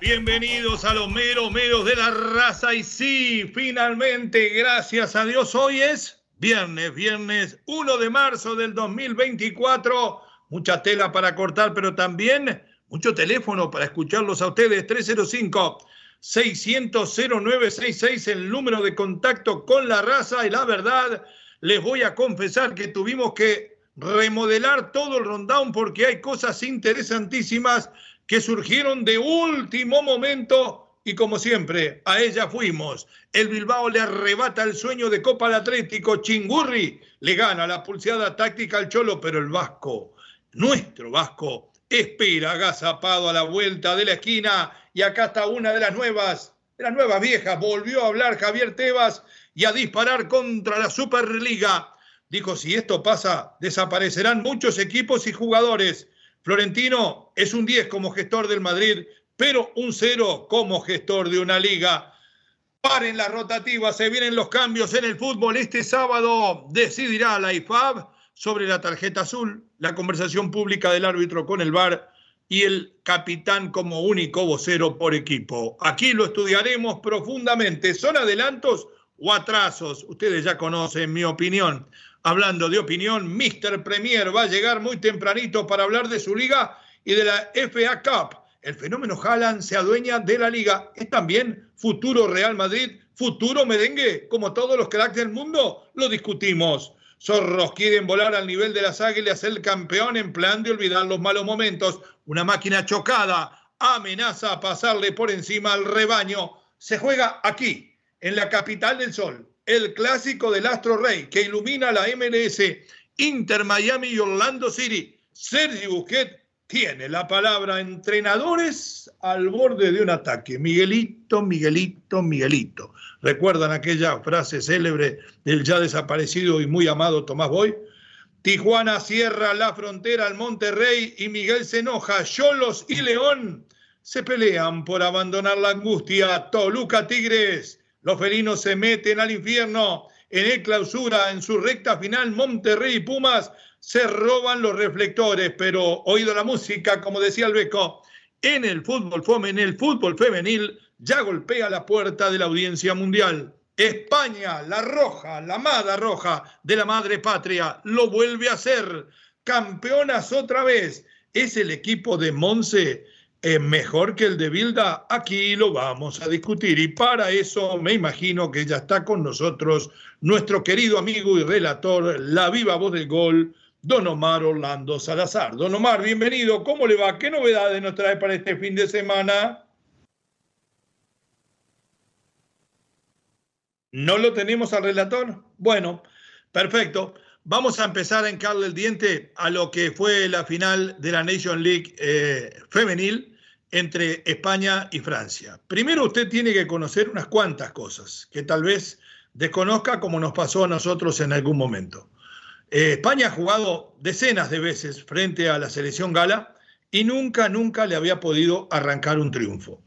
Bienvenidos a los meros meros de la raza. Y sí, finalmente, gracias a Dios, hoy es viernes, viernes 1 de marzo del 2024. Mucha tela para cortar, pero también mucho teléfono para escucharlos a ustedes. 305 600 0966, el número de contacto con la raza. Y la verdad, les voy a confesar que tuvimos que remodelar todo el rundown porque hay cosas interesantísimas que surgieron de último momento y como siempre, a ella fuimos. El Bilbao le arrebata el sueño de Copa al Atlético, Chingurri le gana la pulseada táctica al Cholo, pero el Vasco, nuestro Vasco, espera agazapado a la vuelta de la esquina y acá está una de las nuevas, de las nuevas viejas, volvió a hablar Javier Tebas y a disparar contra la Superliga. Dijo, si esto pasa, desaparecerán muchos equipos y jugadores. Florentino es un 10 como gestor del Madrid, pero un 0 como gestor de una liga. Paren las rotativas, se vienen los cambios en el fútbol. Este sábado decidirá la IFAB sobre la tarjeta azul, la conversación pública del árbitro con el VAR y el capitán como único vocero por equipo. Aquí lo estudiaremos profundamente. ¿Son adelantos o atrasos? Ustedes ya conocen mi opinión. Hablando de opinión, Mr. Premier va a llegar muy tempranito para hablar de su liga y de la FA Cup. El fenómeno Haaland se adueña de la liga. Es también futuro Real Madrid, futuro merengue, como todos los cracks del mundo. Lo discutimos. Zorros quieren volar al nivel de las águilas, el campeón en plan de olvidar los malos momentos. Una máquina chocada amenaza a pasarle por encima al rebaño. Se juega aquí, en la capital del sol, el clásico del Astro Rey que ilumina la MLS, Inter Miami y Orlando City. Sergio Busquets tiene la palabra entrenadores al borde de un ataque. Miguelito, Miguelito, Miguelito. ¿Recuerdan aquella frase célebre del ya desaparecido y muy amado Tomás Boy? Tijuana cierra la frontera al Monterrey y Miguel se enoja. Cholos y León se pelean por abandonar la angustia. Toluca Tigres los felinos se meten al infierno. En el clausura, en su recta final, Monterrey y Pumas se roban los reflectores, pero oído la música, como decía el beco, en el fútbol en el fútbol femenil ya golpea la puerta de la audiencia mundial. España, la roja, la amada roja de la madre patria, lo vuelve a hacer. Campeonas otra vez. Es el equipo de Monse es mejor que el de Bilda, aquí lo vamos a discutir. Y para eso me imagino que ya está con nosotros nuestro querido amigo y relator, la viva voz del gol, don Omar Orlando Salazar. Don Omar, bienvenido. ¿Cómo le va? ¿Qué novedades nos trae para este fin de semana? ¿No lo tenemos al relator? Bueno, perfecto. Vamos a empezar a encarle el diente a lo que fue la final de la Nation League eh, femenil entre España y Francia. Primero usted tiene que conocer unas cuantas cosas que tal vez desconozca como nos pasó a nosotros en algún momento. Eh, España ha jugado decenas de veces frente a la selección gala y nunca, nunca le había podido arrancar un triunfo.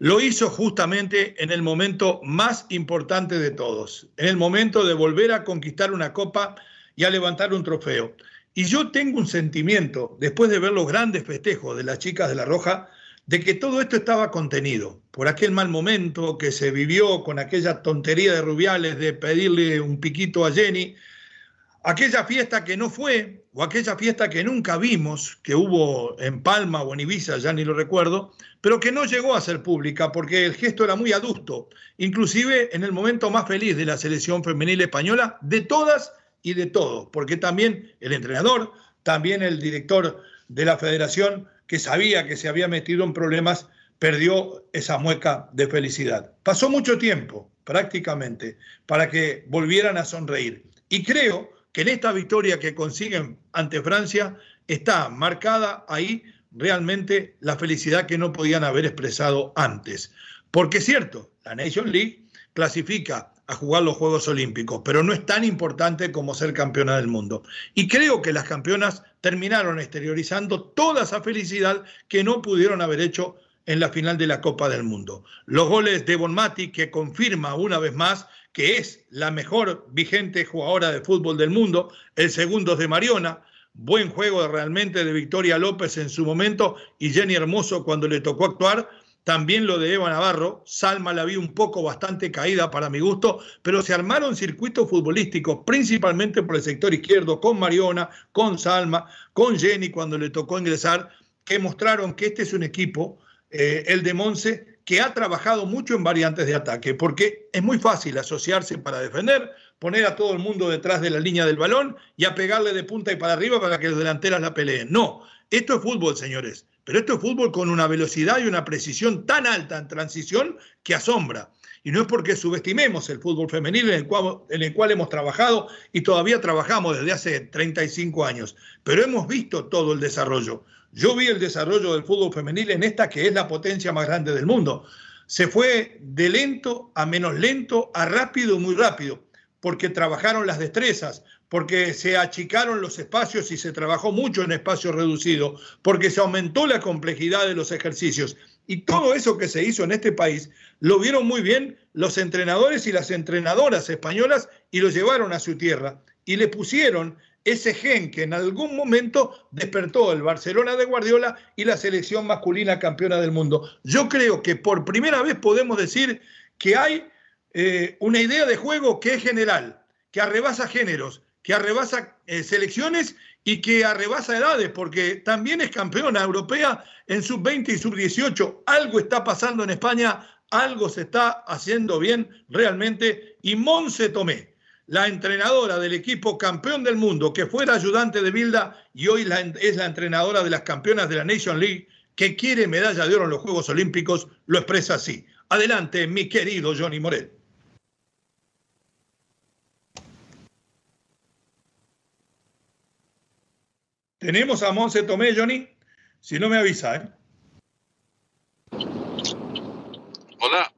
Lo hizo justamente en el momento más importante de todos, en el momento de volver a conquistar una copa y a levantar un trofeo. Y yo tengo un sentimiento, después de ver los grandes festejos de las chicas de la Roja, de que todo esto estaba contenido por aquel mal momento que se vivió con aquella tontería de Rubiales de pedirle un piquito a Jenny, aquella fiesta que no fue, o aquella fiesta que nunca vimos, que hubo en Palma o en Ibiza, ya ni lo recuerdo, pero que no llegó a ser pública porque el gesto era muy adusto, inclusive en el momento más feliz de la selección femenil española, de todas y de todo, porque también el entrenador, también el director de la federación, que sabía que se había metido en problemas, perdió esa mueca de felicidad. Pasó mucho tiempo, prácticamente, para que volvieran a sonreír. Y creo que en esta victoria que consiguen ante Francia está marcada ahí realmente la felicidad que no podían haber expresado antes. Porque es cierto, la Nation League clasifica a jugar los Juegos Olímpicos, pero no es tan importante como ser campeona del mundo. Y creo que las campeonas terminaron exteriorizando toda esa felicidad que no pudieron haber hecho en la final de la Copa del Mundo. Los goles de Bonmati, que confirma una vez más que es la mejor vigente jugadora de fútbol del mundo, el segundo es de Mariona, buen juego realmente de Victoria López en su momento y Jenny Hermoso cuando le tocó actuar también lo de Eva Navarro, Salma la vi un poco bastante caída para mi gusto, pero se armaron circuitos futbolísticos, principalmente por el sector izquierdo, con Mariona, con Salma, con Jenny cuando le tocó ingresar, que mostraron que este es un equipo, eh, el de Monse, que ha trabajado mucho en variantes de ataque, porque es muy fácil asociarse para defender, poner a todo el mundo detrás de la línea del balón y a pegarle de punta y para arriba para que los delanteras la peleen. No, esto es fútbol, señores. Pero esto es fútbol con una velocidad y una precisión tan alta en transición que asombra. Y no es porque subestimemos el fútbol femenil en el, cual, hemos trabajado y todavía trabajamos desde hace 35 años, pero hemos visto todo el desarrollo. Yo vi el desarrollo del fútbol femenil en esta que es la potencia más grande del mundo. Se fue de lento a menos lento a rápido, muy rápido, porque trabajaron las destrezas, porque se achicaron los espacios y se trabajó mucho en espacio reducido, porque se aumentó la complejidad de los ejercicios. Y todo eso que se hizo en este país lo vieron muy bien los entrenadores y las entrenadoras españolas y lo llevaron a su tierra y le pusieron ese gen que en algún momento despertó el Barcelona de Guardiola y la selección masculina campeona del mundo. Yo creo que por primera vez podemos decir que hay eh, una idea de juego que es general, que arrebasa géneros, que arrebasa eh, selecciones y que arrebasa edades, porque también es campeona europea en sub-20 y sub-18. Algo está pasando en España, algo se está haciendo bien realmente. Y Monse Tomé, la entrenadora del equipo campeón del mundo, que fue la ayudante de Bilda y hoy es la entrenadora de las campeonas de la Nation League, que quiere medalla de oro en los Juegos Olímpicos, lo expresa así. Adelante, mi querido Johnny Morel. Tenemos a Monse Tomé, Johnny. Si no me avisa, ¿eh? Hola.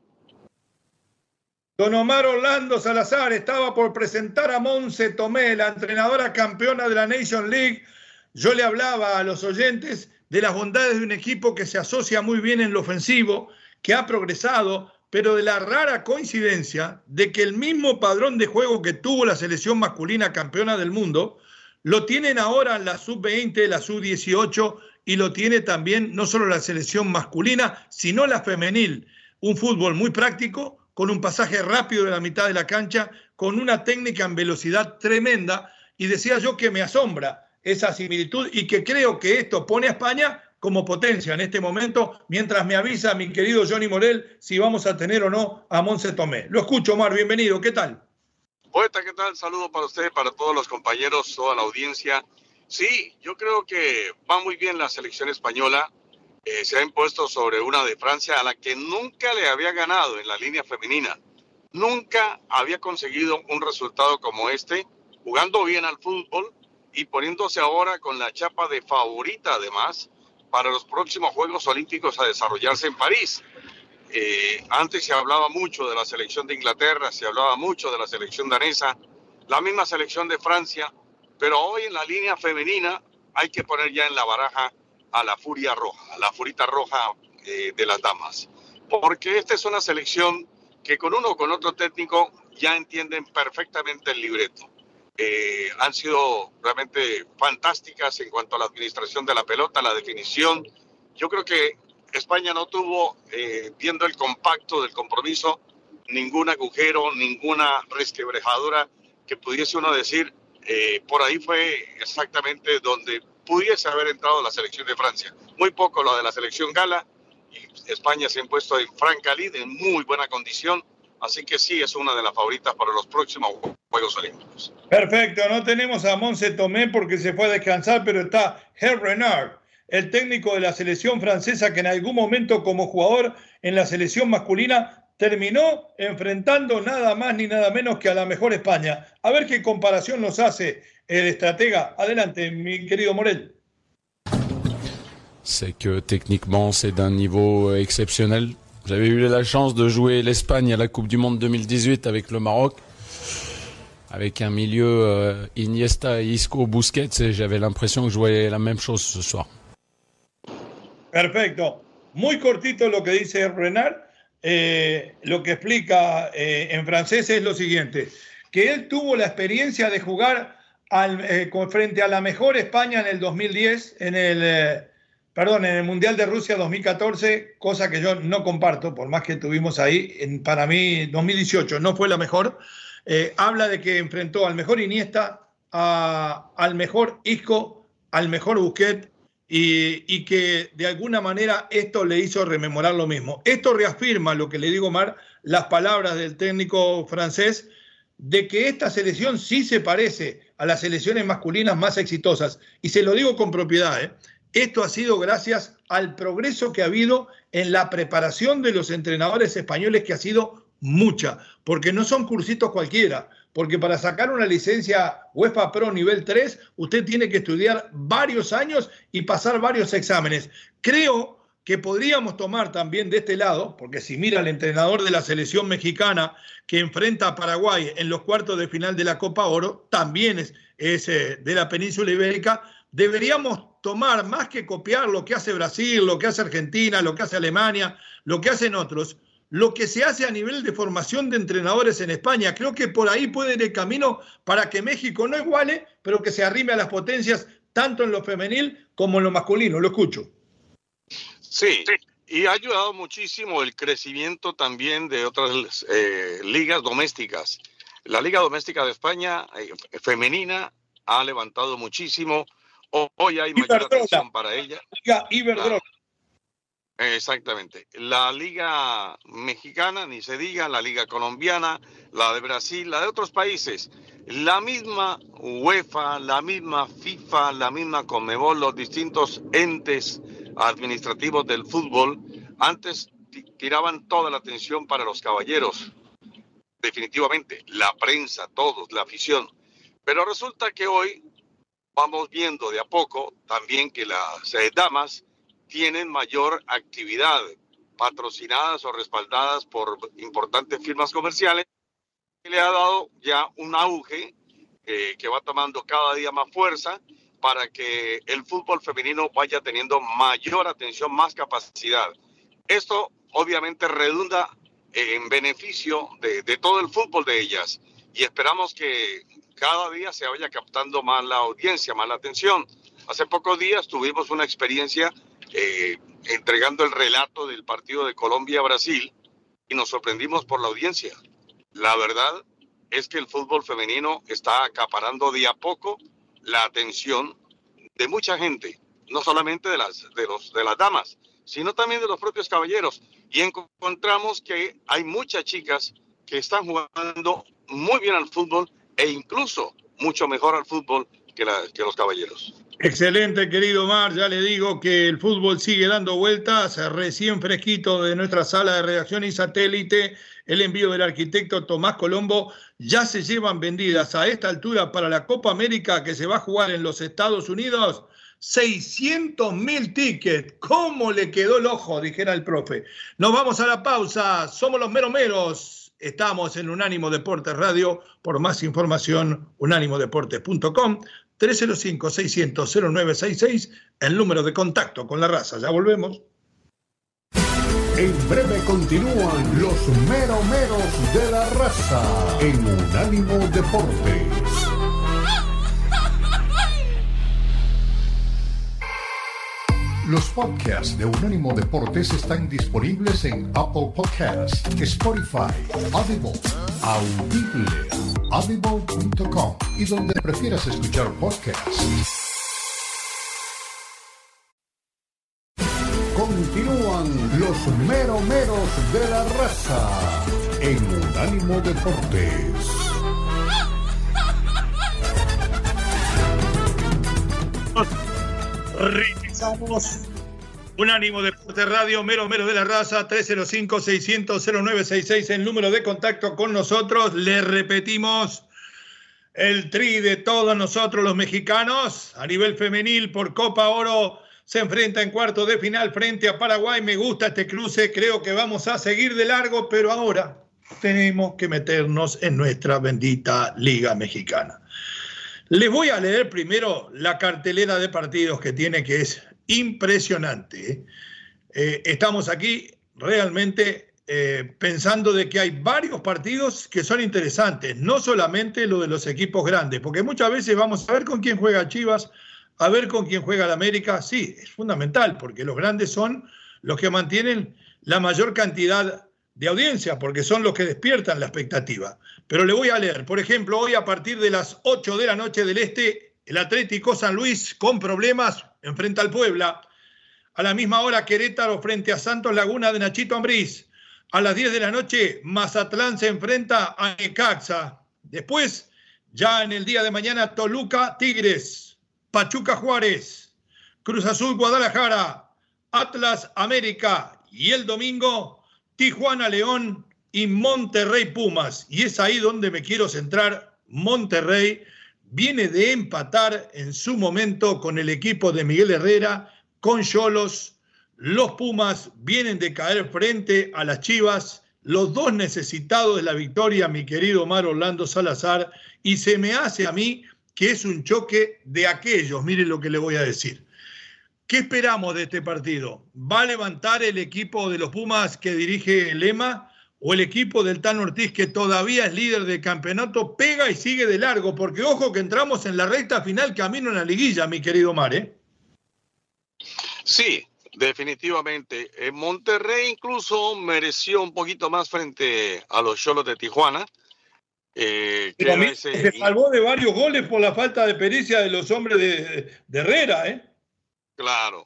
Don Omar Orlando Salazar estaba por presentar a Monse Tomé, la entrenadora campeona de la Nation League. Yo le hablaba a los oyentes de las bondades de un equipo que se asocia muy bien en lo ofensivo, que ha progresado, pero de la rara coincidencia de que el mismo padrón de juego que tuvo la selección masculina campeona del mundo lo tienen ahora la sub-20, la sub-18 y lo tiene también no solo la selección masculina, sino la femenil. Un fútbol muy práctico, con un pasaje rápido de la mitad de la cancha, con una técnica en velocidad tremenda. Y decía yo que me asombra esa similitud y que creo que esto pone a España como potencia en este momento, mientras me avisa mi querido Johnny Morel si vamos a tener o no a Monse Tomé. Lo escucho, Omar, bienvenido, ¿qué tal? Poeta, ¿qué tal? Saludo para usted, para todos los compañeros, toda la audiencia. Sí, yo creo que va muy bien la selección española. Eh, se ha impuesto sobre una de Francia a la que nunca le había ganado en la línea femenina. Nunca había conseguido un resultado como este, jugando bien al fútbol y poniéndose ahora con la chapa de favorita además para los próximos Juegos Olímpicos a desarrollarse en París. Eh, antes se hablaba mucho de la selección de Inglaterra, se hablaba mucho de la selección danesa, la misma selección de Francia, pero hoy en la línea femenina hay que poner ya en la baraja a la furia roja, a la furita roja eh, de las damas, porque esta es una selección que con uno o con otro técnico ya entienden perfectamente el libreto. Eh, han sido realmente fantásticas en cuanto a la administración de la pelota, la definición. Yo creo que España no tuvo, eh, viendo el compacto del compromiso, ningún agujero, ninguna resquebrejadura que pudiese uno decir, eh, por ahí fue exactamente donde pudiese haber entrado la selección de Francia. Muy poco lo de la selección gala, y España se ha impuesto en franca lid, en muy buena condición, así que sí, es una de las favoritas para los próximos Juegos Olímpicos. Perfecto, no tenemos a Monse Tomé porque se fue a descansar, pero está Herr el técnico de la selección francesa que en algún momento como jugador en la selección masculina terminó enfrentando nada más ni nada menos que a la mejor España. A ver qué comparación nos hace el estratega. Adelante, mi querido Morel. C'est que techniquement, c'est d'un niveau exceptionnel. J'avais eu la chance de jouer l'Espagne à la Coupe du Monde 2018 avec le Maroc. Avec un milieu euh, Iniesta, Isco, Busquets, et j'avais l'impression que je voyais la même chose ce soir. Perfecto. Muy cortito lo que dice Renard. Eh, lo que explica eh, en francés es lo siguiente, que él tuvo la experiencia de jugar eh, frente a la mejor España en el 2010, en el, perdón, en el Mundial de Rusia 2014, cosa que yo no comparto, por más que tuvimos ahí, en, para mí 2018 no fue la mejor, habla de que enfrentó al mejor Iniesta, al mejor Isco, al mejor Busquets, y, que de alguna manera esto le hizo rememorar lo mismo. Esto reafirma lo que le digo, Mar, las palabras del técnico francés de que esta selección sí se parece a las selecciones masculinas más exitosas. Y se lo digo con propiedad, ¿eh? esto ha sido gracias al progreso que ha habido en la preparación de los entrenadores españoles, que ha sido mucha, porque no son cursitos cualquiera, porque para sacar una licencia UEFA Pro nivel 3, usted tiene que estudiar varios años y pasar varios exámenes. Creo que podríamos tomar también de este lado, porque si mira el entrenador de la selección mexicana que enfrenta a Paraguay en los cuartos de final de la Copa Oro, también es, es eh, de la península ibérica, deberíamos tomar más que copiar lo que hace Brasil, lo que hace Argentina, lo que hace Alemania, lo que hacen otros, lo que se hace a nivel de formación de entrenadores en España. Creo que por ahí puede ir el camino para que México no iguale, pero que se arrime a las potencias tanto en lo femenil como en lo masculino. Lo escucho. Sí, y ha ayudado muchísimo el crecimiento también de otras eh, ligas domésticas. La Liga Doméstica de España eh, femenina ha levantado muchísimo. Hoy hay mayor atención para ella. Liga Iberdrola. Exactamente. La liga mexicana, ni se diga, la liga colombiana, la de Brasil, la de otros países. La misma UEFA, la misma FIFA, la misma Conmebol, los distintos entes administrativos del fútbol, antes tiraban toda la atención para los caballeros. Definitivamente, la prensa, todos, la afición. Pero resulta que hoy vamos viendo de a poco también que las eh, damas tienen mayor actividad, patrocinadas o respaldadas por importantes firmas comerciales, que le ha dado ya un auge eh, que va tomando cada día más fuerza para que el fútbol femenino vaya teniendo mayor atención, más capacidad. Esto obviamente redunda en beneficio de, de todo el fútbol de ellas y esperamos que cada día se vaya captando más la audiencia, más la atención. Hace pocos días tuvimos una experiencia eh, entregando el relato del partido de Colombia-Brasil y nos sorprendimos por la audiencia. La verdad es que el fútbol femenino está acaparando de a poco la atención de mucha gente, no solamente de las, de los, de las damas, sino también de los propios caballeros. Y encontramos que hay muchas chicas que están jugando muy bien al fútbol e incluso mucho mejor al fútbol que, los caballeros. Excelente, querido Mar. Ya le digo que el fútbol sigue dando vueltas. Recién fresquito de nuestra sala de redacción y satélite, el envío del arquitecto Tomás Colombo. Ya se llevan vendidas a esta altura para la Copa América que se va a jugar en los Estados Unidos. 600 mil tickets. ¿Cómo le quedó el ojo? Dijera el profe. Nos vamos a la pausa. Somos los meromeros. Estamos en Unánimo Deportes Radio. Por más información, unánimodeportes.com. 305-600-0966, el número de contacto con la raza. Ya volvemos. En breve continúan los meromeros de la raza en Unánimo Deportes. Los podcasts de Unánimo Deportes están disponibles en Apple Podcasts, Spotify, Audible, Audible, audible.com y donde prefieras escuchar podcasts. Continúan los meromeros de la raza en Unánimo Deportes. comenzamos. Unánimo Deporte Radio, mero mero de la raza, 305-600-0966, el número de contacto con nosotros. Le repetimos el tri de todos nosotros los mexicanos a nivel femenil por Copa Oro. Se enfrenta en cuarto de final frente a Paraguay. Me gusta este cruce, creo que vamos a seguir de largo, pero ahora tenemos que meternos en nuestra bendita Liga Mexicana. Les voy a leer primero la cartelera de partidos que tiene, que es impresionante. ¿eh? Eh, estamos aquí realmente eh, pensando de que hay varios partidos que son interesantes, no solamente lo de los equipos grandes, porque muchas veces vamos a ver con quién juega Chivas, a ver con quién juega el América. Sí, es fundamental, porque los grandes son los que mantienen la mayor cantidad de audiencia, porque son los que despiertan la expectativa. Pero le voy a leer, por ejemplo, hoy a partir de las 8 de la noche del Este, el Atlético San Luis con problemas enfrenta al Puebla. A la misma hora, Querétaro frente a Santos Laguna de Nachito Ambriz. A las 10 de la noche, Mazatlán se enfrenta a Necaxa. Después, ya en el día de mañana, Toluca Tigres, Pachuca Juárez, Cruz Azul Guadalajara, Atlas América y el domingo Tijuana León y Monterrey Pumas. Y es ahí donde me quiero centrar. Monterrey viene de empatar en su momento con el equipo de Miguel Herrera, con Cholos. Los Pumas vienen de caer frente a las Chivas. Los dos necesitados de la victoria, mi querido Omar Orlando Salazar. Y se me hace a mí que es un choque de aquellos. Miren lo que le voy a decir. ¿Qué esperamos de este partido? ¿Va a levantar el equipo de los Pumas que dirige Lema o el equipo del Tan Ortiz que todavía es líder del campeonato pega y sigue de largo? Porque ojo que entramos en la recta final camino en la liguilla, mi querido Mare. Sí, definitivamente. En Monterrey incluso mereció un poquito más frente a los Cholos de Tijuana. Eh, se salvó de varios goles por la falta de pericia de los hombres de, de Herrera, ¿eh? Claro,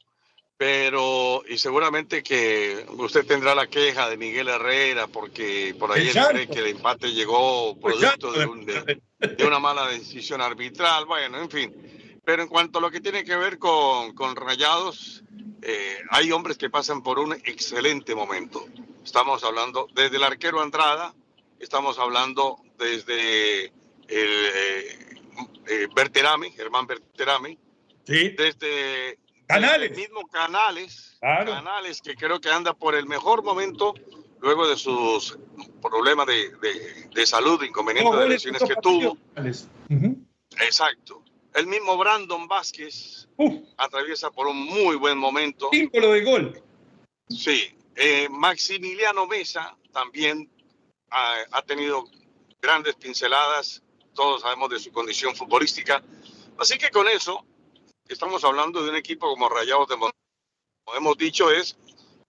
pero y seguramente que usted tendrá la queja de Miguel Herrera porque por ahí él cree que el empate llegó producto de, una mala decisión arbitral, bueno, en fin. Pero en cuanto a lo que tiene que ver con, con Rayados, eh, hay hombres que pasan por un excelente momento. Estamos hablando desde el arquero Andrada, estamos hablando desde el eh, eh Berterame, Germán Berterame, ¿Sí? desde Canales. El mismo Canales. Canales que creo que anda por el mejor momento luego de sus problemas de, de, salud, inconvenientes de lesiones que tuvo. Exacto. El mismo Brandon Vázquez atraviesa por un muy buen momento. Símbolo de gol. Sí. Eh, Maximiliano Mesa también ha, ha, tenido grandes pinceladas. Todos sabemos de su condición futbolística. Así que con eso estamos hablando de un equipo como Rayados de Monterrey. Como hemos dicho, es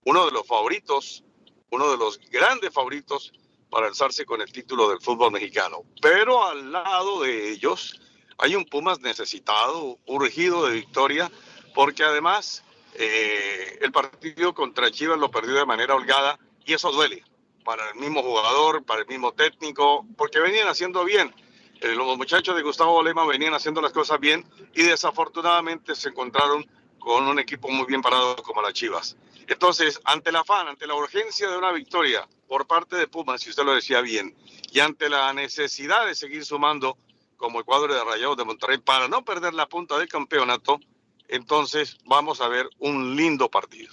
uno de los favoritos, uno de los grandes favoritos para alzarse con el título del fútbol mexicano. Pero al lado de ellos hay un Pumas necesitado, urgido de victoria, porque además eh, el partido contra Chivas lo perdió de manera holgada y eso duele para el mismo jugador, para el mismo técnico, porque venían haciendo bien. Eh, los muchachos de Gustavo Lema venían haciendo las cosas bien y desafortunadamente se encontraron con un equipo muy bien parado como las Chivas. Entonces, ante la afán, ante la urgencia de una victoria por parte de Pumas, si usted lo decía bien, y ante la necesidad de seguir sumando como el cuadro de Rayados de Monterrey para no perder la punta del campeonato, entonces vamos a ver un lindo partido.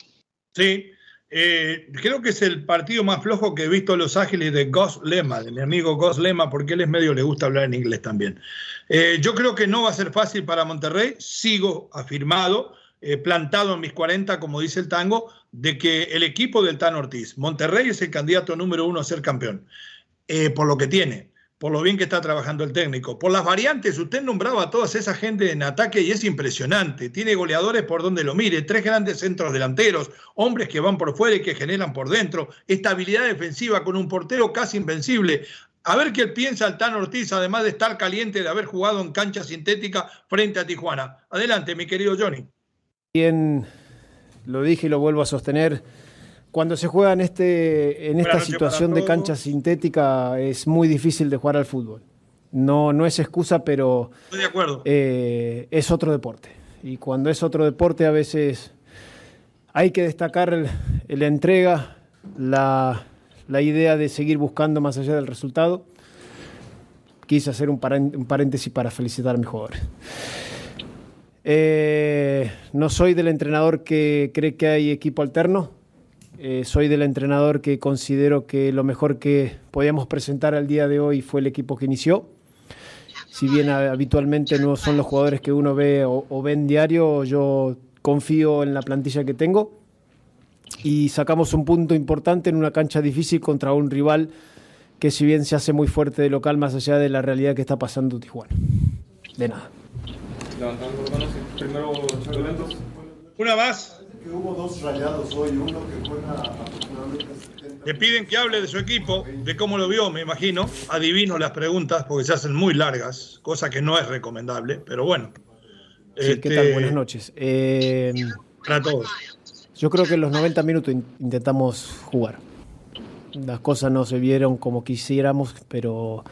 Sí, eh, creo que es el partido más flojo que he visto Los Ángeles de Goss Lema, de mi amigo Goss Lema, porque él es medio, le gusta hablar en inglés también. Eh, yo creo que no va a ser fácil para Monterrey, sigo afirmado, eh, plantado en mis 40, como dice el tango, de que el equipo del Tan Ortiz, Monterrey es el candidato número uno a ser campeón, por lo que tiene por lo bien que está trabajando el técnico. Por las variantes, usted nombraba a toda esa gente en ataque y es impresionante. Tiene goleadores por donde lo mire, tres grandes centros delanteros, hombres que van por fuera y que generan por dentro, estabilidad defensiva con un portero casi invencible. A ver qué piensa el Tan Ortiz, además de estar caliente de haber jugado en cancha sintética frente a Tijuana. Adelante, mi querido Johnny. Bien, lo dije y lo vuelvo a sostener cuando se juega en, este, en esta situación de cancha sintética es muy difícil de jugar al fútbol. No, no es excusa, pero de acuerdo. Eh, es otro deporte. Y cuando es otro deporte a veces hay que destacar la entrega, la, idea de seguir buscando más allá del resultado. Quise hacer un, paréntesis para felicitar a mis jugadores. Eh, no soy del entrenador que cree que hay equipo alterno. Eh, soy del entrenador que considero que lo mejor que podíamos presentar al día de hoy fue el equipo que inició. Si bien habitualmente no son los jugadores que uno ve o, o ve en diario, yo confío en la plantilla que tengo y sacamos un punto importante en una cancha difícil contra un rival que si bien se hace muy fuerte de local, más allá de la realidad que está pasando Tijuana. De nada. Una más. Le piden que hable de su equipo, de cómo lo vio, me imagino. Adivino las preguntas porque se hacen muy largas, cosa que no es recomendable, pero bueno. ¿qué tal? Este, Buenas noches. Eh, para todos. Yo creo que en los 90 minutos intentamos jugar. Las cosas no se vieron como quisiéramos, pero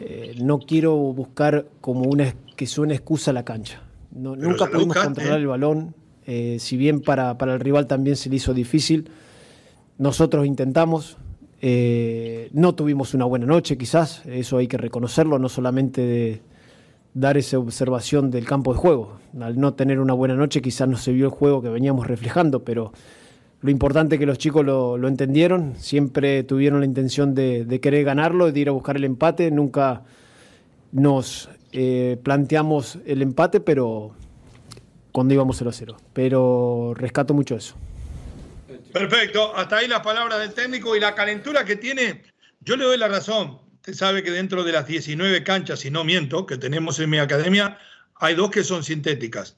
eh, no quiero buscar como una que una excusa la cancha. nunca pudimos controlar el balón, eh, si bien para, para, el rival también se le hizo difícil. Nosotros intentamos, eh, no tuvimos una buena noche quizás, eso hay que reconocerlo, no solamente de, dar esa observación del campo de juego. Al no tener una buena noche quizás no se vio el juego que veníamos reflejando, pero lo importante es que los chicos lo, entendieron, siempre tuvieron la intención de, querer ganarlo, de ir a buscar el empate, nunca nos eh, planteamos el empate, pero cuando íbamos 0 a 0. Pero rescato mucho eso. Perfecto, hasta ahí las palabras del técnico y la calentura que tiene, yo le doy la razón. Usted sabe que dentro de las 19 canchas, si no miento, que tenemos en mi academia, hay dos que son sintéticas.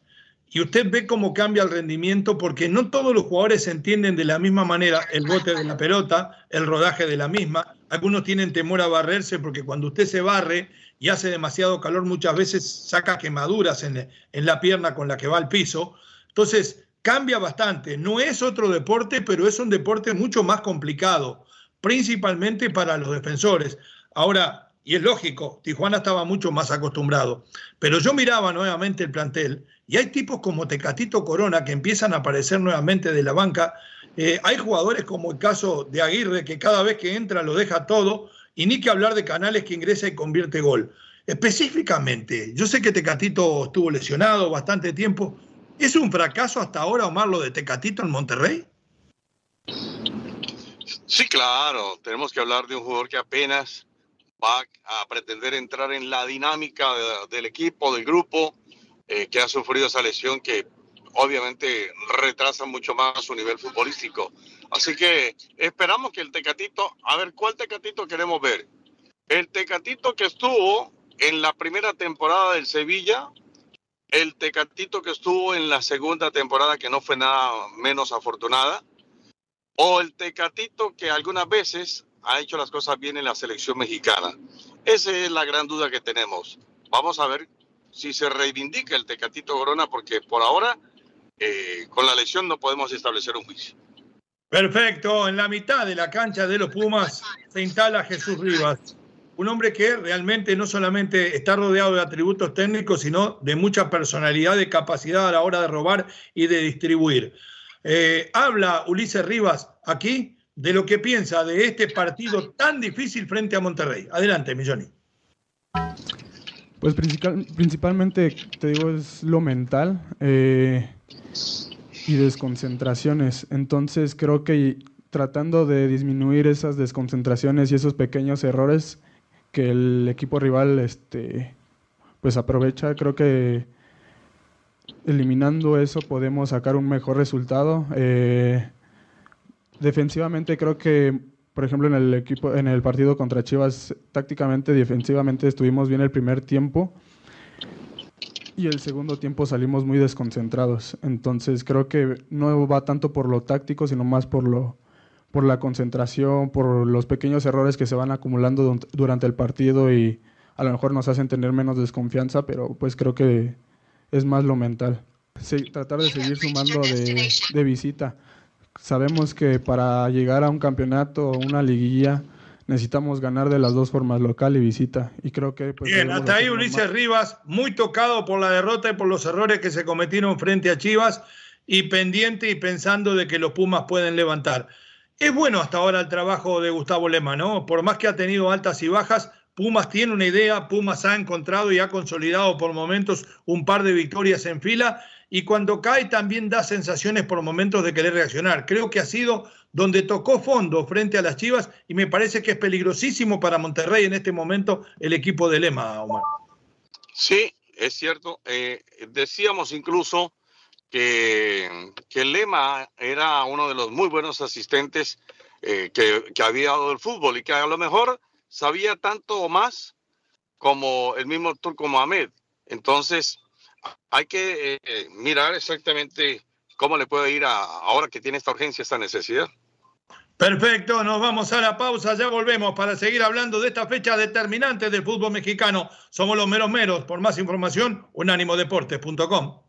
Y usted ve cómo cambia el rendimiento porque no todos los jugadores entienden de la misma manera el bote de la pelota, el rodaje de la misma. Algunos tienen temor a barrerse porque cuando usted se barre y hace demasiado calor muchas veces saca quemaduras en, en la pierna con la que va al piso. Entonces cambia bastante. No es otro deporte, pero es un deporte mucho más complicado, principalmente para los defensores. Ahora, y es lógico, Tijuana estaba mucho más acostumbrado, pero yo miraba nuevamente el plantel y hay tipos como Tecatito Corona que empiezan a aparecer nuevamente de la banca. Eh, hay jugadores como el caso de Aguirre que cada vez que entra lo deja todo y ni que hablar de Canales que ingresa y convierte gol. Específicamente, yo sé que Tecatito estuvo lesionado bastante tiempo. ¿Es un fracaso hasta ahora, Omar, lo de Tecatito en Monterrey? Sí, claro. Tenemos que hablar de un jugador que apenas va a pretender entrar en la dinámica del equipo, del grupo, eh, que ha sufrido esa lesión que obviamente retrasa mucho más su nivel futbolístico. Así que esperamos que el Tecatito, a ver, ¿cuál Tecatito queremos ver? El Tecatito que estuvo en la primera temporada del Sevilla, el Tecatito que estuvo en la segunda temporada que no fue nada menos afortunada, o el Tecatito que algunas veces ha hecho las cosas bien en la selección mexicana. Esa es la gran duda que tenemos. Vamos a ver si se reivindica el Tecatito Corona, porque por ahora eh, con la lesión no podemos establecer un juicio. Perfecto, en la mitad de la cancha de los Pumas se instala Jesús Rivas, un hombre que realmente no solamente está rodeado de atributos técnicos, sino de mucha personalidad, de capacidad a la hora de robar y de distribuir. Eh, habla Ulises Rivas aquí de lo que piensa de este partido tan difícil frente a Monterrey. Adelante, Milloni. Pues principalmente, te digo, es lo mental eh, y desconcentraciones. Entonces creo que tratando de disminuir esas desconcentraciones y esos pequeños errores que el equipo rival este, pues aprovecha, creo que eliminando eso podemos sacar un mejor resultado. Eh, defensivamente creo que, por ejemplo, en el equipo, en el partido contra Chivas, tácticamente, defensivamente estuvimos bien el primer tiempo y el segundo tiempo salimos muy desconcentrados. Entonces creo que no va tanto por lo táctico, sino más por lo por la concentración, por los pequeños errores que se van acumulando durante el partido y a lo mejor nos hacen tener menos desconfianza, pero pues creo que es más lo mental. tratar de seguir sumando de, de visita. Sabemos que para llegar a un campeonato o una liguilla necesitamos ganar de las dos formas, local y visita. Y creo que... Pues, Bien, hasta ahí Ulises Rivas, muy tocado por la derrota y por los errores que se cometieron frente a Chivas y pendiente y pensando de que los Pumas pueden levantar. Es bueno hasta ahora el trabajo de Gustavo Lema, ¿no? Por más que ha tenido altas y bajas, Pumas tiene una idea, Pumas ha encontrado y ha consolidado por momentos un par de victorias en fila y cuando cae también da sensaciones por momentos de querer reaccionar. Creo que ha sido donde tocó fondo frente a las Chivas y me parece que es peligrosísimo para Monterrey en este momento el equipo de Lema, Omar. Sí, es cierto. Eh, decíamos incluso que, que, Lema era uno de los muy buenos asistentes eh, que, que había dado el fútbol y que a lo mejor sabía tanto o más como el mismo Turco Mohamed. Entonces, hay que eh, mirar exactamente cómo le puede ir a, ahora que tiene esta urgencia, esta necesidad. Perfecto, nos vamos a la pausa, ya volvemos para seguir hablando de esta fecha determinante del fútbol mexicano. Somos los meros meros. Por más información, unánimodeportes.com.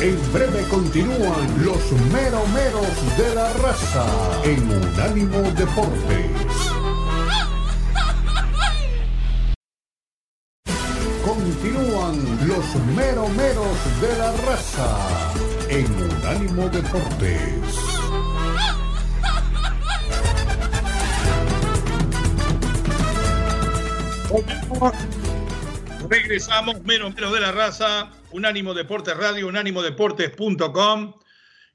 En breve continúan los meros meros de la raza en Unánimo Deportes. Continúan los meromeros de la raza en Unánimo Deportes. Regresamos, menos menos de la raza, Unánimo Deportes Radio, unánimodeportes.com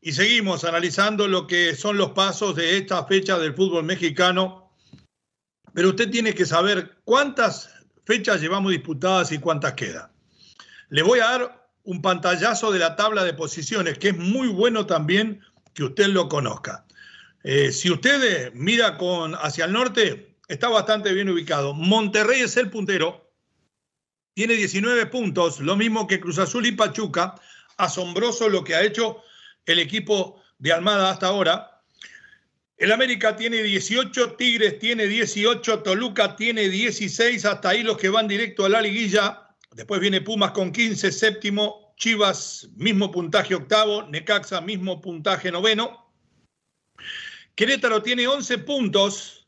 y seguimos analizando lo que son los pasos de esta fecha del fútbol mexicano. Pero usted tiene que saber cuántas fechas llevamos disputadas y cuántas quedan. Le voy a dar un pantallazo de la tabla de posiciones, que es muy bueno también que usted lo conozca. Eh, si usted mira con, hacia el norte, está bastante bien ubicado. Monterrey es el puntero, tiene 19 puntos, lo mismo que Cruz Azul y Pachuca. Asombroso lo que ha hecho el equipo de Almada hasta ahora. El América tiene 18, Tigres tiene 18, Toluca tiene 16, hasta ahí los que van directo a la liguilla. Después viene Pumas con 15, séptimo, Chivas mismo puntaje octavo, Necaxa mismo puntaje noveno. Querétaro tiene 11 puntos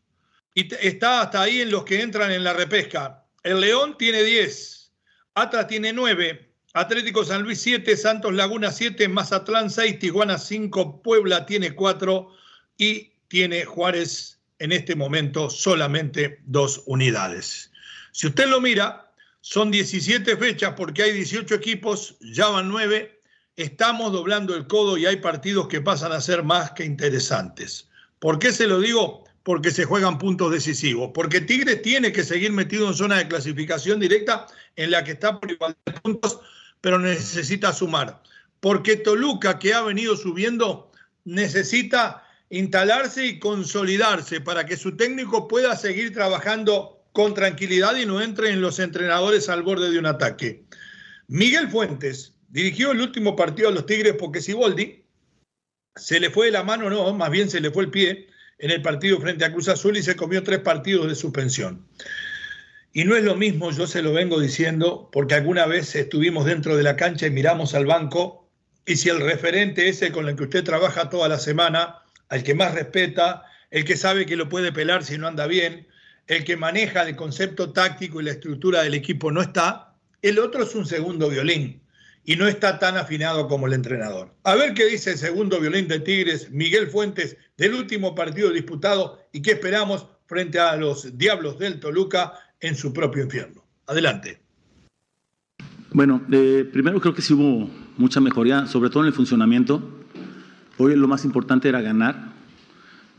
y está hasta ahí en los que entran en la repesca. El León tiene 10, Atlas tiene 9, Atlético San Luis 7, Santos Laguna 7, Mazatlán 6, Tijuana 5, Puebla tiene 4 y tiene Juárez en este momento solamente dos unidades. Si usted lo mira, son 17 fechas porque hay 18 equipos, ya van 9, estamos doblando el codo y hay partidos que pasan a ser más que interesantes. ¿Por qué se lo digo? Porque se juegan puntos decisivos, porque Tigre tiene que seguir metido en zona de clasificación directa en la que está por igual de puntos, pero necesita sumar, porque Toluca, que ha venido subiendo, necesita instalarse y consolidarse para que su técnico pueda seguir trabajando con tranquilidad y no entre en los entrenadores al borde de un ataque. Miguel Fuentes dirigió el último partido a los Tigres porque Siboldi se le fue de la mano, no, más bien se le fue el pie en el partido frente a Cruz Azul y se comió tres partidos de suspensión. Y no es lo mismo, yo se lo vengo diciendo, porque alguna vez estuvimos dentro de la cancha y miramos al banco, y si el referente ese con el que usted trabaja toda la semana al que más respeta, el que sabe que lo puede pelar si no anda bien, el que maneja el concepto táctico y la estructura del equipo no está, el otro es un segundo violín y no está tan afinado como el entrenador. A ver qué dice el segundo violín de Tigres, Miguel Fuentes, del último partido disputado y qué esperamos frente a los Diablos del Toluca en su propio infierno. Adelante. Bueno, eh, primero creo que sí hubo mucha mejoría, sobre todo en el funcionamiento. Hoy lo más importante era ganar,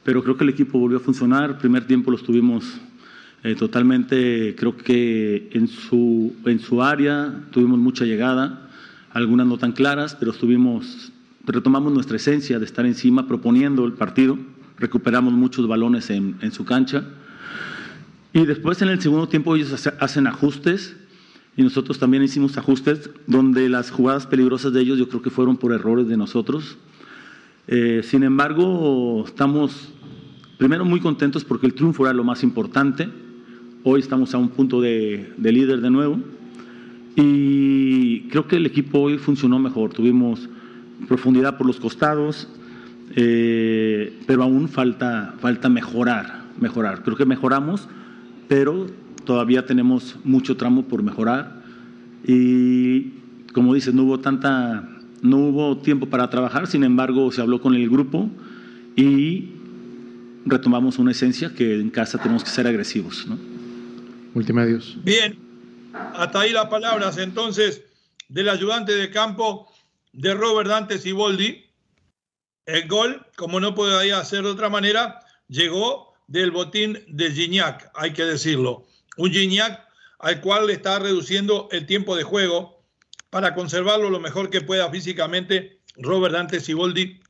pero creo que el equipo volvió a funcionar. Primer tiempo lo estuvimos eh, totalmente, creo que en su, en su área tuvimos mucha llegada, algunas no tan claras, pero estuvimos, retomamos nuestra esencia de estar encima proponiendo el partido, recuperamos muchos balones en, en su cancha. Y después en el segundo tiempo ellos hacen ajustes y nosotros también hicimos ajustes donde las jugadas peligrosas de ellos yo creo que fueron por errores de nosotros. Eh, sin embargo, estamos primero muy contentos porque el triunfo era lo más importante. Hoy estamos a un punto de, líder de nuevo. Y creo que el equipo hoy funcionó mejor. Tuvimos profundidad por los costados, eh, pero aún falta, falta mejorar. mejorar. Creo que mejoramos, pero todavía tenemos mucho tramo por mejorar y como dices, no hubo tanta, no hubo tiempo para trabajar, sin embargo se habló con el grupo y retomamos una esencia que en casa tenemos que ser agresivos. ¿no? Multimedios. Bien, hasta ahí las palabras entonces del ayudante de campo de Robert Dante Siboldi. El gol, como no podía hacer de otra manera, llegó del botín de Gignac, hay que decirlo. Un Gignac al cual le está reduciendo el tiempo de juego para conservarlo lo mejor que pueda físicamente Robert Dante Siboldi.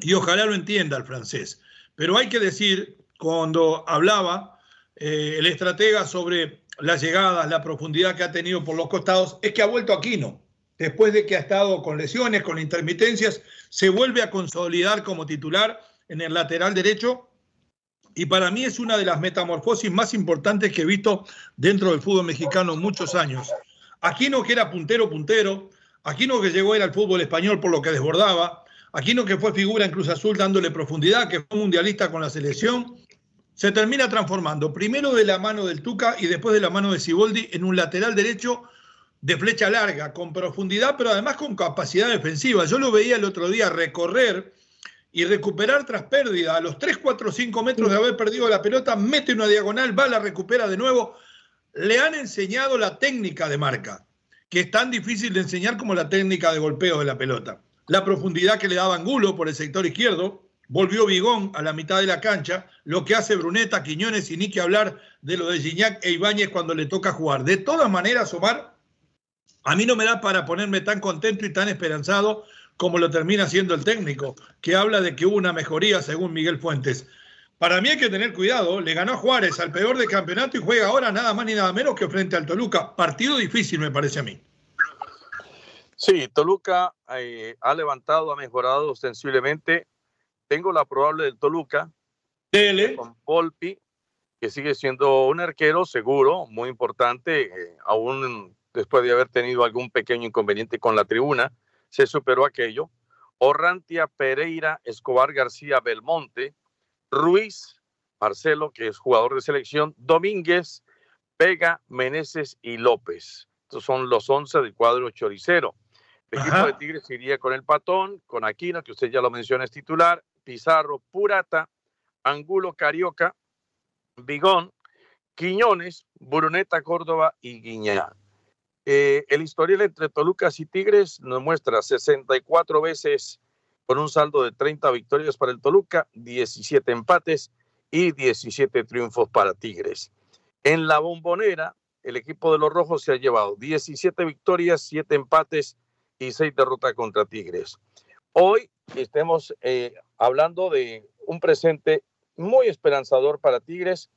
Y ojalá lo entienda el francés. Pero hay que decir, cuando hablaba eh, el estratega sobre las llegadas, la profundidad que ha tenido por los costados, es que ha vuelto Aquino. Después de que ha estado con lesiones, con intermitencias, se vuelve a consolidar como titular en el lateral derecho. Y para mí es una de las metamorfosis más importantes que he visto dentro del fútbol mexicano en muchos años. Aquino que era puntero, puntero. Aquino que llegó era el fútbol español por lo que desbordaba. Aquino que fue figura en Cruz Azul dándole profundidad, que fue mundialista con la selección, se termina transformando primero de la mano del Tuca y después de la mano de Siboldi en un lateral derecho de flecha larga, con profundidad, pero además con capacidad defensiva. Yo lo veía el otro día recorrer y recuperar tras pérdida. A los 3, 4, 5 metros de haber perdido la pelota, mete una diagonal, va, la recupera de nuevo. Le han enseñado la técnica de marca, que es tan difícil de enseñar como la técnica de golpeo de la pelota. La profundidad que le daba Angulo por el sector izquierdo, volvió Vigón a la mitad de la cancha, lo que hace Bruneta, Quiñones y ni que hablar de lo de Gignac e Ibáñez cuando le toca jugar. De todas maneras, Omar, a mí no me da para ponerme tan contento y tan esperanzado como lo termina haciendo el técnico, que habla de que hubo una mejoría según Miguel Fuentes. Para mí hay que tener cuidado, le ganó a Juárez al peor del campeonato y juega ahora nada más ni nada menos que frente al Toluca. Partido difícil me parece a mí. Sí, Toluca eh, ha levantado, ha mejorado ostensiblemente. Tengo la probable del Toluca con Volpi, que sigue siendo un arquero seguro, muy importante, eh, aún después de haber tenido algún pequeño inconveniente con la tribuna, se superó aquello. Orrantia Pereira, Escobar García Belmonte, Ruiz, Marcelo, que es jugador de selección, Domínguez, Vega, Meneses y López. Estos son los 11 del cuadro choricero. El equipo de Tigres iría con el Patón, con Aquino, que usted ya lo menciona, es titular, Pizarro, Purata, Angulo, Carioca, Bigón, Quiñones, Bruneta, Córdoba y Guiñá. Eh, el historial entre Tolucas y Tigres nos muestra 64 veces con un saldo de 30 victorias para el Toluca, 17 empates y 17 triunfos para Tigres. En la bombonera, el equipo de los Rojos se ha llevado 17 victorias, 7 empates y 6 derrotas contra Tigres. Hoy estemos eh, hablando de un presente muy esperanzador para Tigres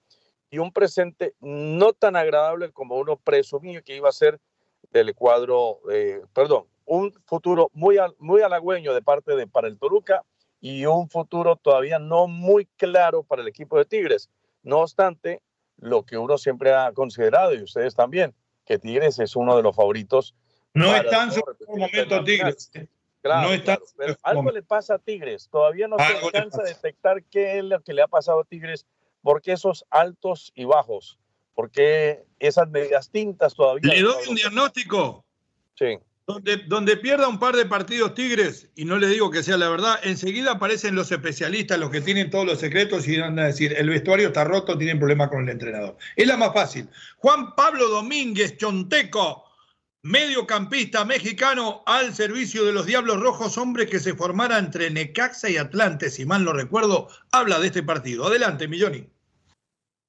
y un presente no tan agradable como uno presumía que iba a ser del cuadro, eh, perdón, un futuro muy, muy halagüeño de parte de para el Toluca y un futuro todavía no muy claro para el equipo de Tigres. No obstante, lo que uno siempre ha considerado, y ustedes también, que Tigres es uno de los favoritos. No está en su momento Tigres. No está pero algo le pasa a Tigres. Todavía no se alcanza a detectar qué es lo que le ha pasado a Tigres, porque esos altos y bajos, porque esas medias tintas todavía. Le doy un diagnóstico. Sí. Donde, donde pierda un par de partidos Tigres, y no le digo que sea la verdad, enseguida aparecen los especialistas, los que tienen todos los secretos y van a decir, el vestuario está roto, tienen problema con el entrenador. Es la más fácil. Juan Pablo Domínguez Chonteco, mediocampista mexicano al servicio de los Diablos Rojos, hombre que se formara entre Necaxa y Atlante, si mal no recuerdo, habla de este partido. Adelante, Milloni.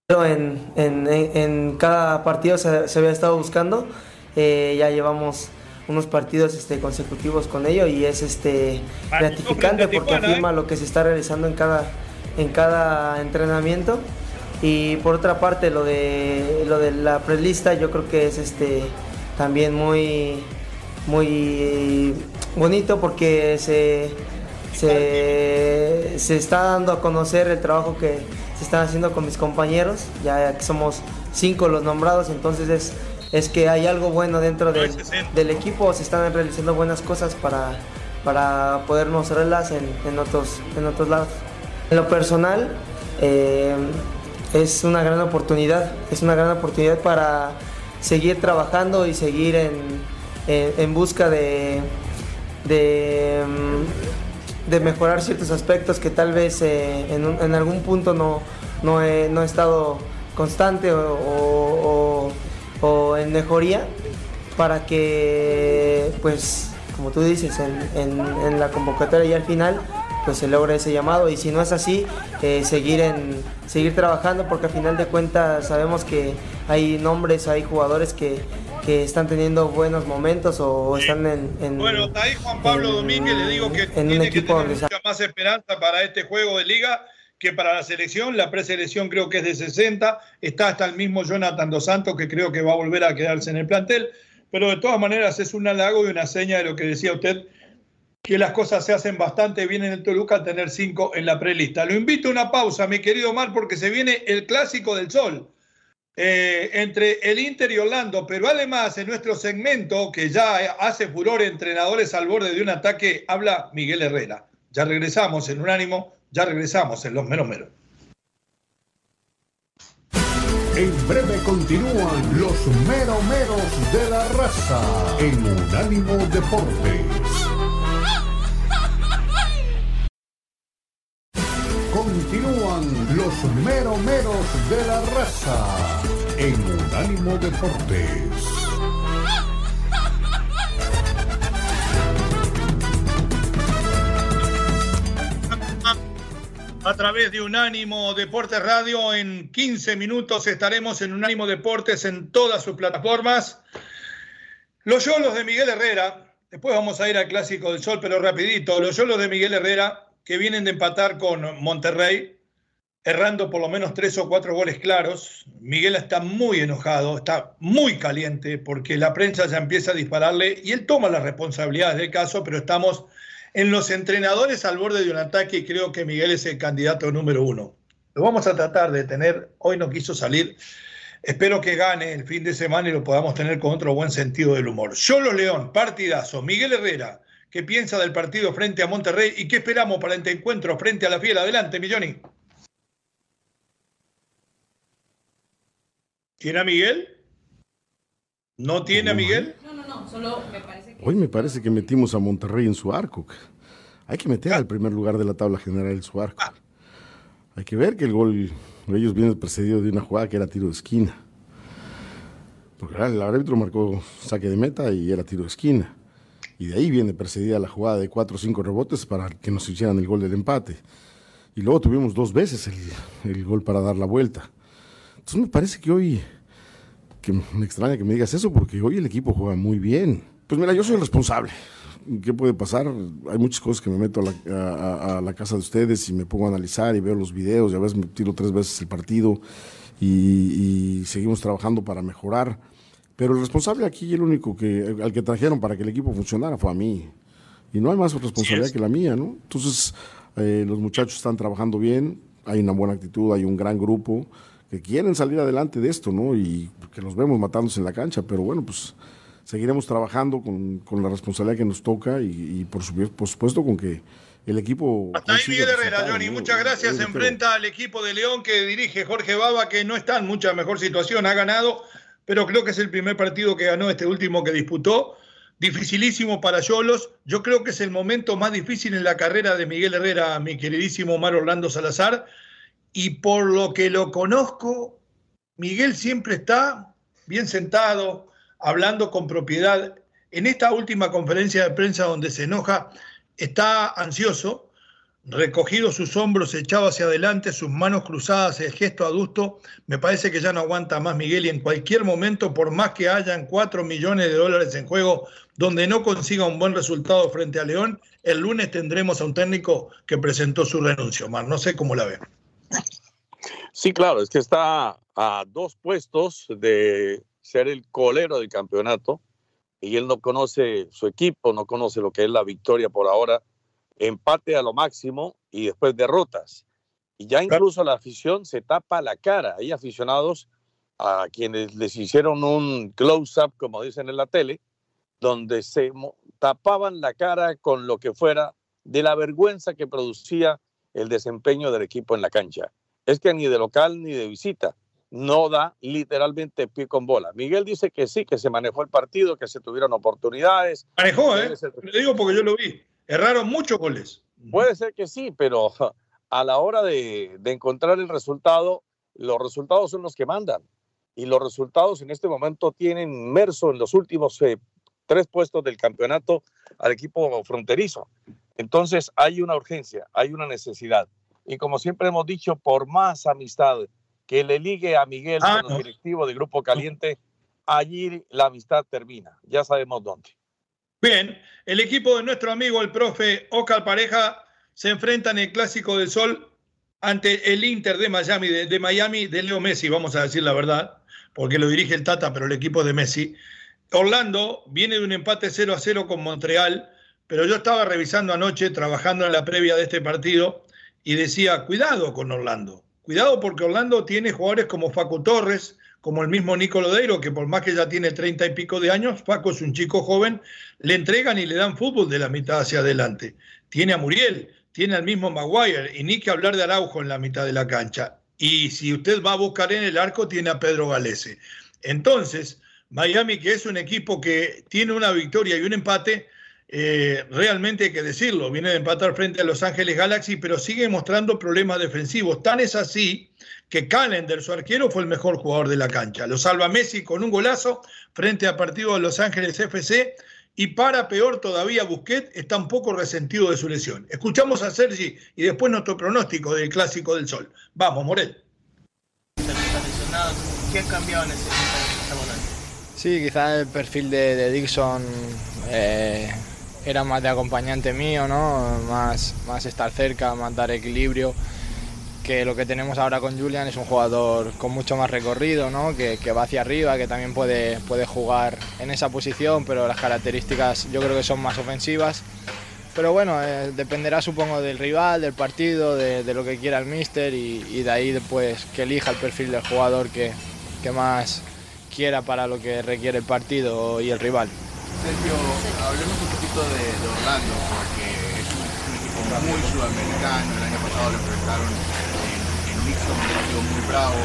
En, en, en cada partido se, se había estado buscando, eh, ya llevamos unos partidos este, consecutivos con ello y es este, gratificante porque afirma ¿eh? lo que se está realizando en cada, en cada entrenamiento. Y por otra parte, lo de, lo de la prelista yo creo que es este, también muy, muy bonito porque se, se, se está dando a conocer el trabajo que se está haciendo con mis compañeros, ya que somos cinco los nombrados, entonces es es que hay algo bueno dentro del, equipo, se están realizando buenas cosas para, para poder mostrarlas en, en, otros, en otros lados. En lo personal, eh, es una gran oportunidad, es una gran oportunidad para seguir trabajando y seguir en, busca de, de, mejorar ciertos aspectos que tal vez eh, en, algún punto no, no, he, estado constante o, en mejoría para que, pues, como tú dices, en, la convocatoria y al final pues se logre ese llamado. Y si no es así, eh, seguir, en, seguir trabajando porque al final de cuentas sabemos que hay nombres, hay jugadores que, que están teniendo buenos momentos o están en, Bueno, ahí Juan Pablo Domínguez le digo que tiene que tener mucha más esperanza para este juego de liga que para la selección, la preselección creo que es de 60, está hasta el mismo Jonathan Dos Santos que creo que va a volver a quedarse en el plantel, pero de todas maneras es un halago y una seña de lo que decía usted que las cosas se hacen bastante bien en el Toluca a tener cinco en la prelista. Lo invito a una pausa, mi querido Mar, porque se viene el clásico del sol eh, entre el Inter y Orlando, pero además en nuestro segmento que ya hace furor entrenadores al borde de un ataque, habla Miguel Herrera. Ya regresamos en Unánimo, ya regresamos en Los Menos Menos. En breve continúan los meromeros de la raza en Unánimo Deportes. Los meromeros de la raza en Unánimo Deportes. A través de Unánimo Deportes Radio, en 15 minutos estaremos en Unánimo Deportes en todas sus plataformas. Los yolos de Miguel Herrera, después vamos a ir al Clásico del Sol, pero rapidito, los yolos de Miguel Herrera que vienen de empatar con Monterrey, errando por lo menos tres o cuatro goles claros. Miguel está muy enojado, está muy caliente porque la prensa ya empieza a dispararle y él toma las responsabilidades del caso, pero estamos en los entrenadores al borde de un ataque y creo que Miguel es el candidato número uno. Lo vamos a tratar de tener, hoy no quiso salir. Espero que gane el fin de semana y lo podamos tener con otro buen sentido del humor. Solo León, partidazo. Miguel Herrera, qué piensa del partido frente a Monterrey y qué esperamos para este encuentro frente a la Fiel. Adelante, Milloni. ¿Tiene a Miguel? ¿No tiene a Miguel? No, no, no, solo me parece que... Hoy me parece que metimos a Monterrey en su arco. Hay que meter al primer lugar de la tabla general en su arco. Hay que ver que el gol, ellos vienen precedido de una jugada que era tiro de esquina. Porque el árbitro marcó saque de meta y era tiro de esquina. Y de ahí viene precedida la jugada de cuatro o cinco rebotes para que nos hicieran el gol del empate. Y luego tuvimos dos veces el, gol para dar la vuelta. Entonces me parece que hoy, que me extraña que me digas eso, porque hoy el equipo juega muy bien. Pues mira, yo soy el responsable. ¿Qué puede pasar? Hay muchas cosas que me meto a la, casa de ustedes y me pongo a analizar y veo los videos y a veces me tiro tres veces el partido y seguimos trabajando para mejorar pero el responsable aquí, el único que al que trajeron para que el equipo funcionara fue a mí. Y no hay más responsabilidad que la mía, ¿no? Entonces, eh, los muchachos están trabajando bien, hay una buena actitud, hay un gran grupo que quieren salir adelante de esto, ¿no? Y que los vemos matándose en la cancha, pero bueno, pues seguiremos trabajando con, con la responsabilidad que nos toca y, por, supuesto con que el equipo... Hasta ahí Miguel Herrera, Johnny, muchas gracias. Se enfrenta al equipo de León que dirige Jorge Baba, que no está en mucha mejor situación, ha ganado pero creo que es el primer partido que ganó este último que disputó. Dificilísimo para Yolos. Yo creo que es el momento más difícil en la carrera de Miguel Herrera, mi queridísimo Omar Orlando Salazar. Y por lo que lo conozco, Miguel siempre está bien sentado, hablando con propiedad. En esta última conferencia de prensa donde se enoja, está ansioso recogido sus hombros, echado hacia adelante, sus manos cruzadas, el gesto adusto, me parece que ya no aguanta más Miguel y en cualquier momento, por más que hayan cuatro millones de dólares en juego, donde no consiga un buen resultado frente a León, el lunes tendremos a un técnico que presentó su renuncia, Omar. No sé cómo la ve. Sí, claro, es que está a dos puestos de ser el colero del campeonato y él no conoce su equipo, no conoce lo que es la victoria por ahora empate a lo máximo y después derrotas. Y ya incluso la afición se tapa la cara. Hay aficionados a quienes les hicieron un close-up, como dicen en la tele, donde se tapaban la cara con lo que fuera de la vergüenza que producía el desempeño del equipo en la cancha. es que ni de local ni de visita no da literalmente pie con bola. Miguel dice que sí, que se manejó el partido, que se tuvieron oportunidades. Manejó, ¿eh? Le digo porque yo lo vi. Erraron muchos goles. Puede ser que sí, pero a la hora de, encontrar el resultado, los resultados son los que mandan. Y los resultados en este momento tienen inmerso en los últimos eh, tres puestos del campeonato al equipo fronterizo. Entonces hay una urgencia, hay una necesidad. Y como siempre hemos dicho, por más amistad que le ligue a Miguel ah, con directivo de Grupo Caliente, allí la amistad termina. Ya sabemos dónde. Bien, el equipo de nuestro amigo el profe Ocal Pareja se enfrenta en el Clásico del Sol ante el Inter de Miami, de, Miami, de Leo Messi, vamos a decir la verdad, porque lo dirige el Tata, pero el equipo de Messi. Orlando viene de un empate 0 a 0 con Montreal, pero yo estaba revisando anoche, trabajando en la previa de este partido, y decía, cuidado con Orlando, Cuidado porque Orlando tiene jugadores como Facu Torres, como el mismo Nico Lodeiro, que por más que ya tiene treinta y pico de años, Facu es un chico joven, le entregan y le dan fútbol de la mitad hacia adelante. Tiene a Muriel, tiene al mismo Maguire, y ni que hablar de Araujo en la mitad de la cancha. Y si usted va a buscar en el arco, tiene a Pedro Galese. Entonces, Miami, que es un equipo que tiene una victoria y un empate, eh, realmente hay que decirlo, viene de empatar frente a Los Ángeles Galaxy, pero sigue mostrando problemas defensivos. Tan es así que Callender, su arquero, fue el mejor jugador de la cancha. Lo salva Messi con un golazo frente a partido de Los Ángeles FC y para peor todavía Busquets está un poco resentido de su lesión. Escuchamos a Sergi y después nuestro pronóstico del Clásico del Sol. Vamos, Morel. ¿Qué ha cambiado en ese Sí, quizás el perfil de, Dixon eh, era más de acompañante mío, ¿no? más, más estar cerca, más dar equilibrio. Que lo que tenemos ahora con Julian es un jugador con mucho más recorrido, ¿no? que, que va hacia arriba, que también puede, puede jugar en esa posición, pero las características yo creo que son más ofensivas. Pero bueno, eh, dependerá supongo del rival, del partido, de, de lo que quiera el míster y, y, de ahí después que elija el perfil del jugador que, que más quiera para lo que requiere el partido y el rival. Sergio, hablemos un de, Orlando, porque es un, equipo muy sudamericano. El año pasado lo enfrentaron en, en un partido muy bravo.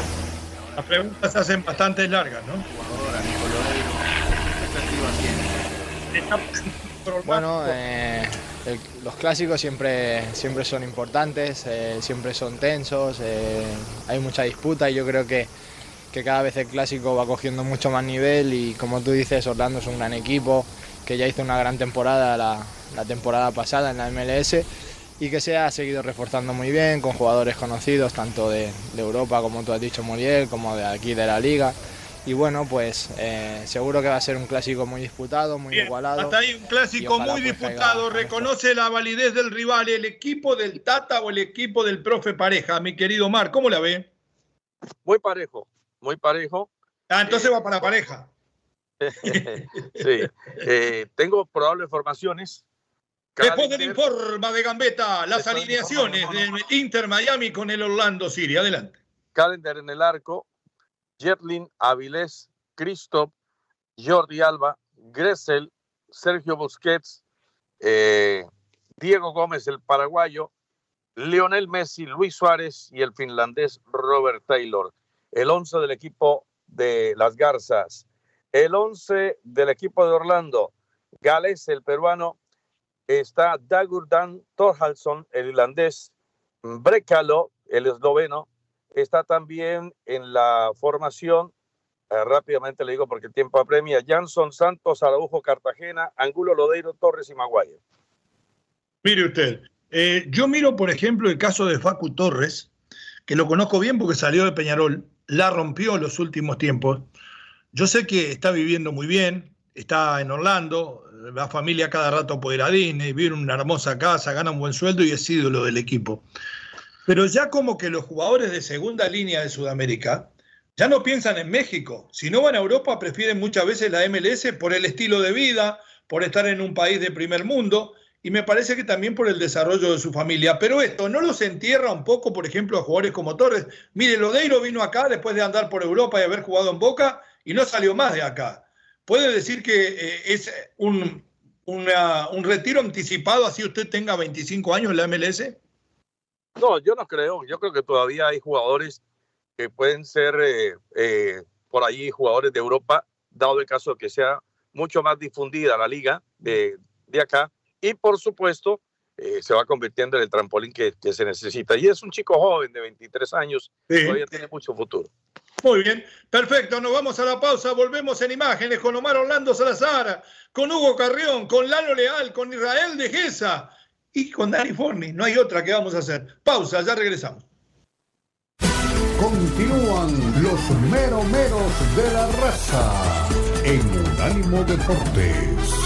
Las preguntas se hacen bastante largas, ¿no? Bueno, eh, los clásicos siempre, siempre son importantes, eh, siempre son tensos, eh, hay mucha disputa y yo creo que que cada vez el clásico va cogiendo mucho más nivel y como tú dices, Orlando es un gran equipo que ya hizo una gran temporada la, temporada pasada en la MLS y que se ha seguido reforzando muy bien con jugadores conocidos tanto de, Europa como tú has dicho Muriel, como de aquí de la liga. Y bueno, pues eh, seguro que va a ser un clásico muy disputado, muy igualado. Hasta ahí un clásico muy pues, disputado. Reconoce la validez del rival, el equipo del Tata o el equipo del profe Pareja. Mi querido Mar, ¿cómo la ve? Muy parejo muy parejo. Ah, entonces va para pareja. sí, eh, tengo probables formaciones. Después del informe de Gambetta, las alineaciones del Inter Miami con el Orlando City. Adelante. Calendar en el arco, Jerlin Avilés, Christoph, Jordi Alba, Gressel, Sergio Busquets, eh, Diego Gómez, el paraguayo, Lionel Messi, Luis Suárez y el finlandés Robert Taylor el 11 del equipo de las Garzas, el 11 del equipo de Orlando, Gales, el peruano, está Dagurdan Thorhalsson, el irlandés, Brecalo, el esloveno, está también en la formación, eh, rápidamente le digo porque el tiempo apremia, Jansson Santos, Araujo, Cartagena, Angulo, Lodeiro, Torres y Maguire. Mire usted, eh, yo miro, por ejemplo, el caso de Facu Torres, que lo conozco bien porque salió de Peñarol, la rompió en los últimos tiempos. Yo sé que está viviendo muy bien, está en Orlando, la familia cada rato puede ir a Disney, vive en una hermosa casa, gana un buen sueldo y es ídolo del equipo. Pero ya como que los jugadores de segunda línea de Sudamérica ya no piensan en México. Si no van a Europa, prefieren muchas veces la MLS por el estilo de vida, por estar en un país de primer mundo y me parece que también por el desarrollo de su familia. Pero esto no los entierra un poco, por ejemplo, a jugadores como Torres. Mire, Lodeiro vino acá después de andar por Europa y haber jugado en Boca y no salió más de acá. ¿Puede decir que eh, es un, un retiro anticipado así usted tenga 25 años en la MLS? No, yo no creo. Yo creo que todavía hay jugadores que pueden ser eh, eh, por allí jugadores de Europa, dado el caso de que sea mucho más difundida la liga de, de acá. Y por supuesto, eh, se va convirtiendo en el trampolín que, que, se necesita. Y es un chico joven de 23 años, sí. todavía tiene mucho futuro. Muy bien, perfecto. Nos vamos a la pausa. Volvemos en imágenes con Omar Orlando Salazar, con Hugo Carrión, con Lalo Leal, con Israel de Gesa y con Dani Forni. No hay otra que vamos a hacer. Pausa, ya regresamos. Continúan los meromeros de la raza en Unánimo Deportes.